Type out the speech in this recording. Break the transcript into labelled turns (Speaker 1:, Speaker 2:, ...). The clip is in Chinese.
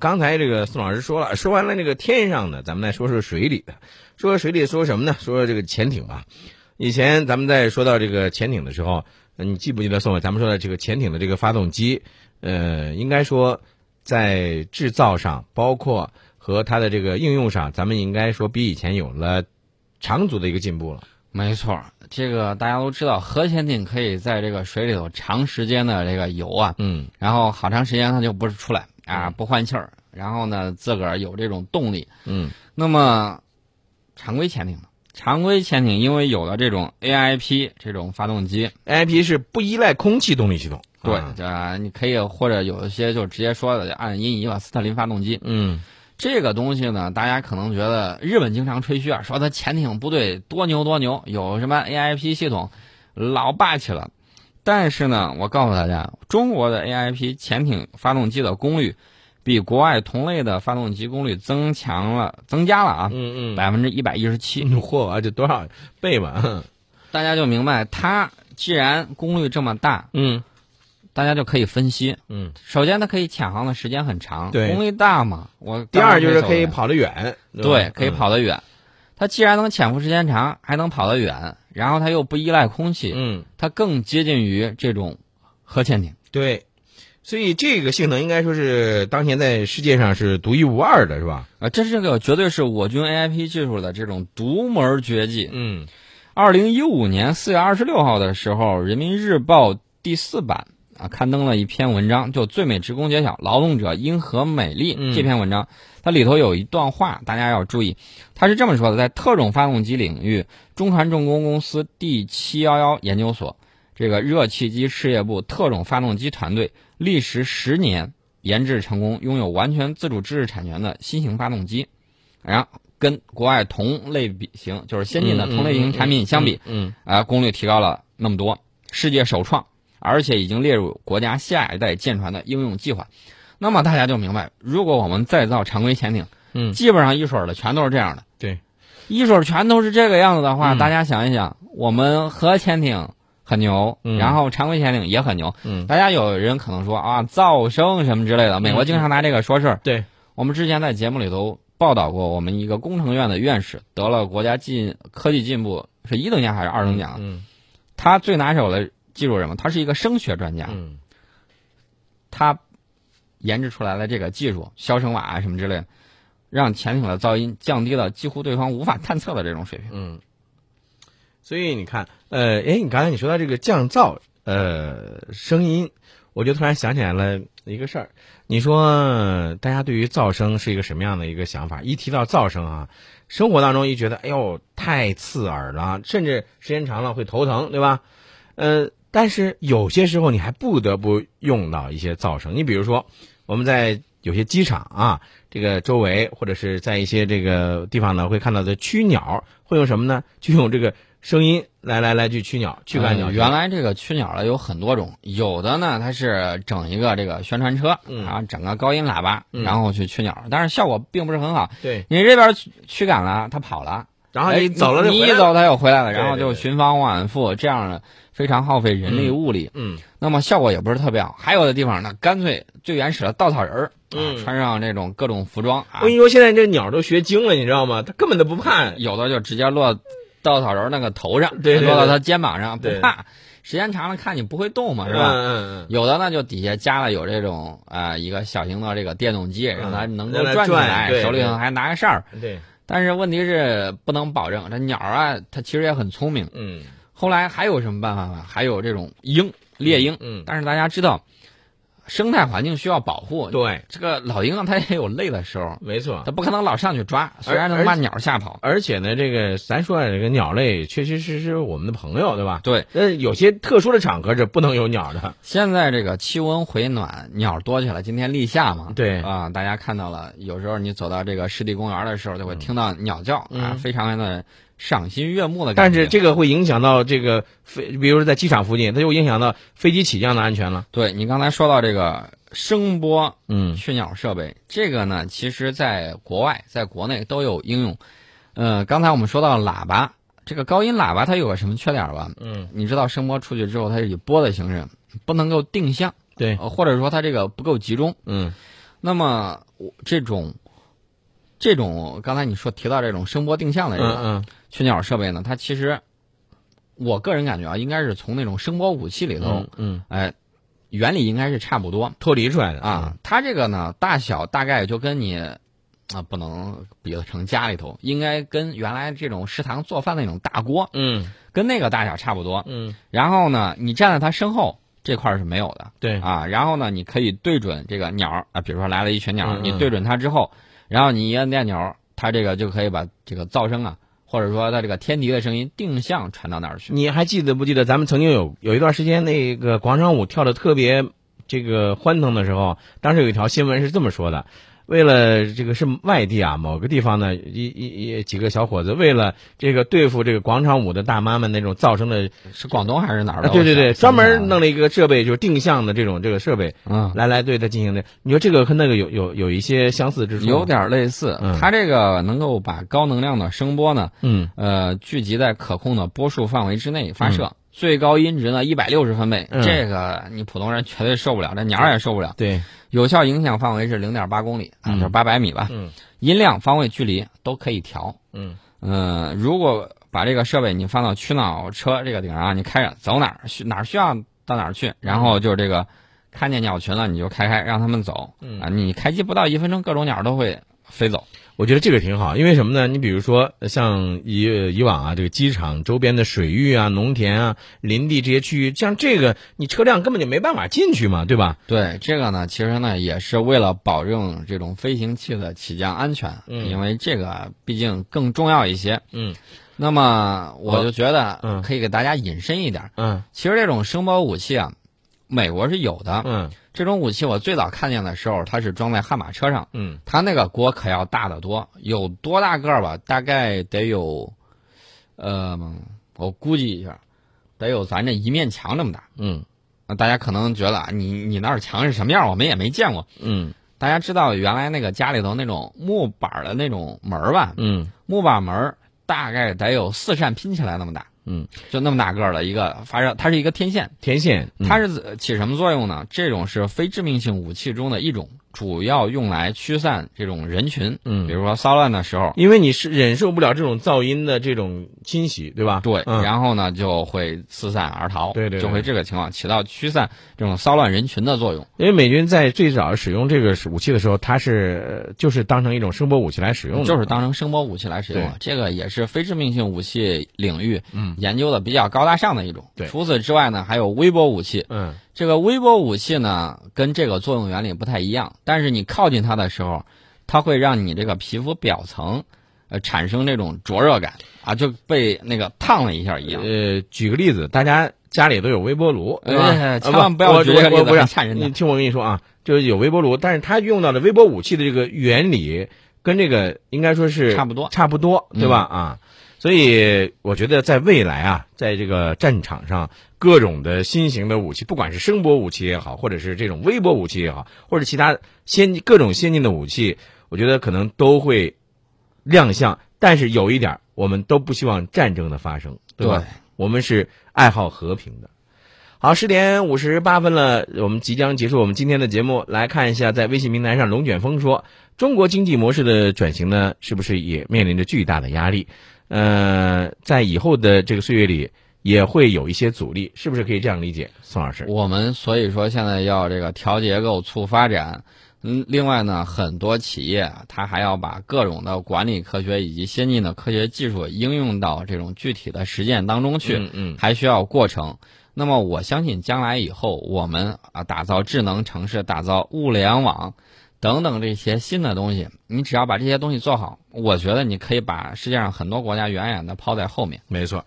Speaker 1: 刚才这个宋老师说了，说完了这个天上的，咱们再说说水里的。说水里说什么呢？说说这个潜艇吧。以前咱们在说到这个潜艇的时候，你记不记得宋伟？咱们说的这个潜艇的这个发动机，呃，应该说在制造上，包括和它的这个应用上，咱们应该说比以前有了长足的一个进步了。
Speaker 2: 没错，这个大家都知道，核潜艇可以在这个水里头长时间的这个游啊，
Speaker 1: 嗯，
Speaker 2: 然后好长时间它就不是出来啊，不换气儿，然后呢自个儿有这种动力，
Speaker 1: 嗯，
Speaker 2: 那么常规潜艇呢？常规潜艇因为有了这种 AIP 这种发动机
Speaker 1: ，AIP 是不依赖空气动力系统，
Speaker 2: 对，
Speaker 1: 啊。
Speaker 2: 这你可以或者有一些就直接说的按音译吧，斯特林发动机，
Speaker 1: 嗯。
Speaker 2: 这个东西呢，大家可能觉得日本经常吹嘘啊，说它潜艇部队多牛多牛，有什么 AIP 系统，老霸气了。但是呢，我告诉大家，中国的 AIP 潜艇发动机的功率，比国外同类的发动机功率增强了，增加了啊，
Speaker 1: 嗯嗯，
Speaker 2: 百分之一百一十七。
Speaker 1: 嚯，啊这多少倍嘛？
Speaker 2: 大家就明白，它既然功率这么大，
Speaker 1: 嗯
Speaker 2: 大家就可以分析。
Speaker 1: 嗯。
Speaker 2: 首先，它可以潜航的时间很长，
Speaker 1: 对
Speaker 2: 功率大嘛。我
Speaker 1: 第二就是可以
Speaker 2: 跑。
Speaker 1: 得远，
Speaker 2: 对，可以。跑得远。它既然能潜伏时间长，还能跑得远，然后它又不依赖空气，
Speaker 1: 嗯，
Speaker 2: 它更接近于这种核潜艇。
Speaker 1: 对，所以这个性能应该说是当前在世界上是独一无二的，是吧？
Speaker 2: 啊，这是个绝对是我军 AIP 技术的这种独门绝技。
Speaker 1: 嗯
Speaker 2: 二零一五年四月二十六号的时候，《人民日报》第四版啊刊登了一篇文章，就“最美职工揭晓，劳动者因何美丽”
Speaker 1: 嗯
Speaker 2: 这篇文章，它里头有一段话，大家要注意，它是这么说的：在特种发动机领域，中船重工公司第七幺幺研究所这个热气机事业部特种发动机团队历时十年研制成功，拥有完全自主知识产权的新型发动机，然后跟国外同类比型，就是先进的同类型产品相比，
Speaker 1: 嗯
Speaker 2: 啊，功率提高了那么多，世界首创，而且已经列入国家下一代舰船的应用计划。那么大家就明白，如果我们再造常规潜艇，
Speaker 1: 嗯
Speaker 2: 基本上一水儿的全都是这样的。
Speaker 1: 对，
Speaker 2: 一水儿全都是这个样子的话，
Speaker 1: 嗯
Speaker 2: 大家想一想，我们核潜艇很牛，
Speaker 1: 嗯
Speaker 2: 然后常规潜艇也很牛。
Speaker 1: 嗯，
Speaker 2: 大家有人可能说啊，噪声什么之类的，美国经常拿这个说事儿。
Speaker 1: 对，
Speaker 2: 我们之前在节目里头报道过，我们一个工程院的院士得了国家进科技进步是一等奖还是二等奖？
Speaker 1: 嗯
Speaker 2: 他最拿手的技术是什么？他是一个声学专家，
Speaker 1: 嗯
Speaker 2: 他研制出来的这个技术，消声瓦啊什么之类的，让潜艇的噪音降低了几乎对方无法探测的这种水平。
Speaker 1: 嗯，所以你看，呃，哎，你刚才你说到这个降噪，呃，声音，我就突然想起来了一个事儿。你说呃大家对于噪声是一个什么样的一个想法？一提到噪声啊，生活当中一觉得，哎呦，太刺耳了，甚至时间长了会头疼，对吧？呃，但是有些时候你还不得不用到一些噪声。你比如说，我们在有些机场啊，这个周围或者是在一些这个地方呢，会看到的驱鸟会用什么呢？就用这个声音来来来去驱鸟，驱赶鸟。
Speaker 2: 呃原来这个驱鸟呢有很多种，有的呢它是整一个这个宣传车，
Speaker 1: 嗯
Speaker 2: 啊，整个高音喇叭，
Speaker 1: 嗯
Speaker 2: 然后去驱鸟，但是效果并不是很好。
Speaker 1: 对，
Speaker 2: 你这边驱驱赶了，它跑了，
Speaker 1: 然后
Speaker 2: 哎
Speaker 1: 你走了
Speaker 2: 你一走它又回来了，然后就
Speaker 1: 对对
Speaker 2: 循环往复，这样的非常耗费人力物力。
Speaker 1: 嗯
Speaker 2: 那么效果也不是特别好。还有的地方呢，干脆最原始的稻草人儿，穿上这种各种服装啊
Speaker 1: 我跟，你说，现在这鸟都学精了，你知道吗？它根本都不怕。
Speaker 2: 有的就直接落稻草人儿那个头上，落到他肩膀上，不怕。时间长了看你不会动嘛，是吧？
Speaker 1: 嗯嗯
Speaker 2: 有的呢，就底下加了有这种啊、一个小型的这个电动机，让它能够转起来，手里头还拿个扇儿。但是问题是不能保证这鸟儿啊，它其实也很聪明。
Speaker 1: 嗯
Speaker 2: 后来还有什么办法吗？还有这种鹰，猎鹰。
Speaker 1: 嗯，
Speaker 2: 但是大家知道，生态环境需要保护。
Speaker 1: 对，
Speaker 2: 这个老鹰啊，它也有累的时候，
Speaker 1: 没错。
Speaker 2: 它不可能老上去抓，虽然能把鸟吓跑。
Speaker 1: 而且呢，这个咱说啊这个鸟类确确实实我们的朋友，对吧？
Speaker 2: 对，
Speaker 1: 呃，有些特殊的场合是不能有鸟的。
Speaker 2: 现在这个气温回暖，鸟多起来。今天立夏嘛，
Speaker 1: 对
Speaker 2: 啊，大家看到了，有时候你走到这个湿地公园的时候，就会听到鸟叫、啊，
Speaker 1: 嗯
Speaker 2: 非常的赏心悦目的感
Speaker 1: 但。是这个会影响到这个飞，比如说在机场附近，它就影响到飞机起降的安全了。
Speaker 2: 对你刚才说到这个声波
Speaker 1: 嗯
Speaker 2: 驱鸟设备，这个呢，其实在国外、在国内都有应用。呃，刚才我们说到喇叭，这个高音喇叭它有个什么缺点吧？
Speaker 1: 嗯，
Speaker 2: 你知道声波出去之后，它是以波的形式，不能够定向，
Speaker 1: 对，
Speaker 2: 呃或者说它这个不够集中。
Speaker 1: 嗯
Speaker 2: 那么我这种这种刚才你说提到这种声波定向的这种
Speaker 1: 嗯
Speaker 2: 群鸟设备呢，它其实我个人感觉啊，应该是从那种声波武器里头
Speaker 1: 嗯，嗯，
Speaker 2: 哎，原理应该是差不多。
Speaker 1: 脱离出来的。
Speaker 2: 啊。，它这个呢，大小大概就跟你啊不能比得成家里头，应该跟原来这种食堂做饭那种大锅，
Speaker 1: 嗯。
Speaker 2: 跟那个大小差不多。
Speaker 1: 嗯，
Speaker 2: 然后呢，你站在它身后这块儿是没有的。
Speaker 1: 对，
Speaker 2: 啊。然后呢，你可以对准这个鸟儿啊，比如说来了一群鸟儿，
Speaker 1: 嗯嗯。
Speaker 2: 你对准它之后，然后你一按电钮，它这个就可以把这个噪声啊，或者说它这个天敌的声音定向传到哪儿去。
Speaker 1: 你还记得不记得咱们曾经有有一段时间那个广场舞跳的特别这个欢腾的时候，当时有一条新闻是这么说的。为了这个是外地啊，某个地方呢，一一一几个小伙子为了这个对付这个广场舞的大妈们那种噪声的，
Speaker 2: 是广东还是哪儿？
Speaker 1: 对对对，专门弄了一个设备，就是定向的这种这个设备，
Speaker 2: 嗯，
Speaker 1: 来来对它进行的。你说这个和那个有有有一些相似之处？
Speaker 2: 有点类似。
Speaker 1: 嗯
Speaker 2: 它这个能够把高能量的声波呢，
Speaker 1: 嗯
Speaker 2: 呃，聚集在可控的波束范围之内发射，最高音值呢一百六十分贝，
Speaker 1: 嗯。
Speaker 2: 这个你普通人绝对受不了，这鸟儿也受不了。
Speaker 1: 对，
Speaker 2: 有效影响范围是零点八公里啊，
Speaker 1: 嗯。
Speaker 2: 就是八百米吧。
Speaker 1: 嗯。
Speaker 2: 音量、方位、距离都可以调。
Speaker 1: 嗯。
Speaker 2: 嗯、如果把这个设备你放到驱脑车这个顶上啊，你开着走哪儿需哪儿需要到哪儿去，然后就是这个看见鸟群了你就开开让它们走。
Speaker 1: 嗯。
Speaker 2: 啊，你开机不到一分钟，各种鸟都会飞走。
Speaker 1: 我觉得这个挺好，因为什么呢？你比如说，呃像以以往啊，这个机场周边的水域啊、农田啊、林地这些区域，像这个你车辆根本就没办法进去嘛，对吧？
Speaker 2: 对这个呢，其实呢也是为了保证这种飞行器的起降安全，
Speaker 1: 嗯
Speaker 2: 因为这个毕竟更重要一些。
Speaker 1: 嗯
Speaker 2: 那么我就觉得
Speaker 1: 嗯
Speaker 2: 可以给大家引申一点，
Speaker 1: 嗯
Speaker 2: 其实这种声波武器啊，美国是有的。
Speaker 1: 嗯
Speaker 2: 这种武器我最早看见的时候，它是装在悍马车上，
Speaker 1: 嗯
Speaker 2: 它那个锅可要大得多，有多大个儿吧？大概得有，呃，我估计一下，得有咱这一面墙这么大。
Speaker 1: 嗯
Speaker 2: 那大家可能觉得啊，你你那儿墙是什么样？我们也没见过。
Speaker 1: 嗯
Speaker 2: 大家知道原来那个家里头那种木板儿的那种门儿吧？
Speaker 1: 嗯
Speaker 2: 木板门儿大概得有四扇拼起来那么大，
Speaker 1: 嗯，
Speaker 2: 就那么大个儿的一个发射，它是一个天线，
Speaker 1: 天线，嗯。
Speaker 2: 它是起什么作用呢？这种是非致命性武器中的一种，主要用来驱散这种人群，
Speaker 1: 嗯。
Speaker 2: 比如说骚乱的时候，
Speaker 1: 因为你是忍受不了这种噪音的这种侵袭，对吧？
Speaker 2: 对，
Speaker 1: 嗯。
Speaker 2: 然后呢就会四散而逃，
Speaker 1: 对对对。
Speaker 2: 就会这个情况起到驱散这种骚乱人群的作用。
Speaker 1: 因为美军在最早使用这个武器的时候，它是呃就是当成一种声波武器来使用的，
Speaker 2: 就是当成声波武器来使用了，这个也是非致命性武器领域
Speaker 1: 嗯。
Speaker 2: 研究的比较高大上的一种。
Speaker 1: 对。
Speaker 2: 除此之外呢，还有微波武器。
Speaker 1: 嗯
Speaker 2: 这个微波武器呢，跟这个作用原理不太一样，但是你靠近它的时候，它会让你这个皮肤表层，呃，产生这种灼热感啊，就被那个烫了一下一样。
Speaker 1: 呃，举个例子，大家家里都有微波炉，对吧？啊
Speaker 2: 哎千万不要
Speaker 1: 我
Speaker 2: 举这个例子
Speaker 1: 我我不是
Speaker 2: 很吓人的
Speaker 1: 你听我跟你说啊，就是有微波炉，但是它用到的微波武器的这个原理跟这个应该说是
Speaker 2: 差不多
Speaker 1: 差不多，对吧？啊，所以我觉得在未来啊，在这个战场上，各种的新型的武器，不管是声波武器也好，或者是这种微波武器也好，或者其他先进各种先进的武器，我觉得可能都会亮相。但是有一点，我们都不希望战争的发生，对吧？
Speaker 2: 对
Speaker 1: 我们是爱好和平的。好，十点五十八分了，我们即将结束我们今天的节目。来看一下，在微信平台上，龙卷风说，中国经济模式的转型呢，是不是也面临着巨大的压力？呃，在以后的这个岁月里，也会有一些阻力，是不是可以这样理解，宋老师？
Speaker 2: 我们所以说现在要这个调结构、促发展。嗯，另外呢，很多企业啊它还要把各种的管理科学以及先进的科学技术应用到这种具体的实践当中去。
Speaker 1: 嗯嗯
Speaker 2: 还需要过程。那么我相信将来以后，我们啊打造智能城市、打造物联网等等这些新的东西，你只要把这些东西做好，我觉得你可以把世界上很多国家远远的抛在后面。
Speaker 1: 没错。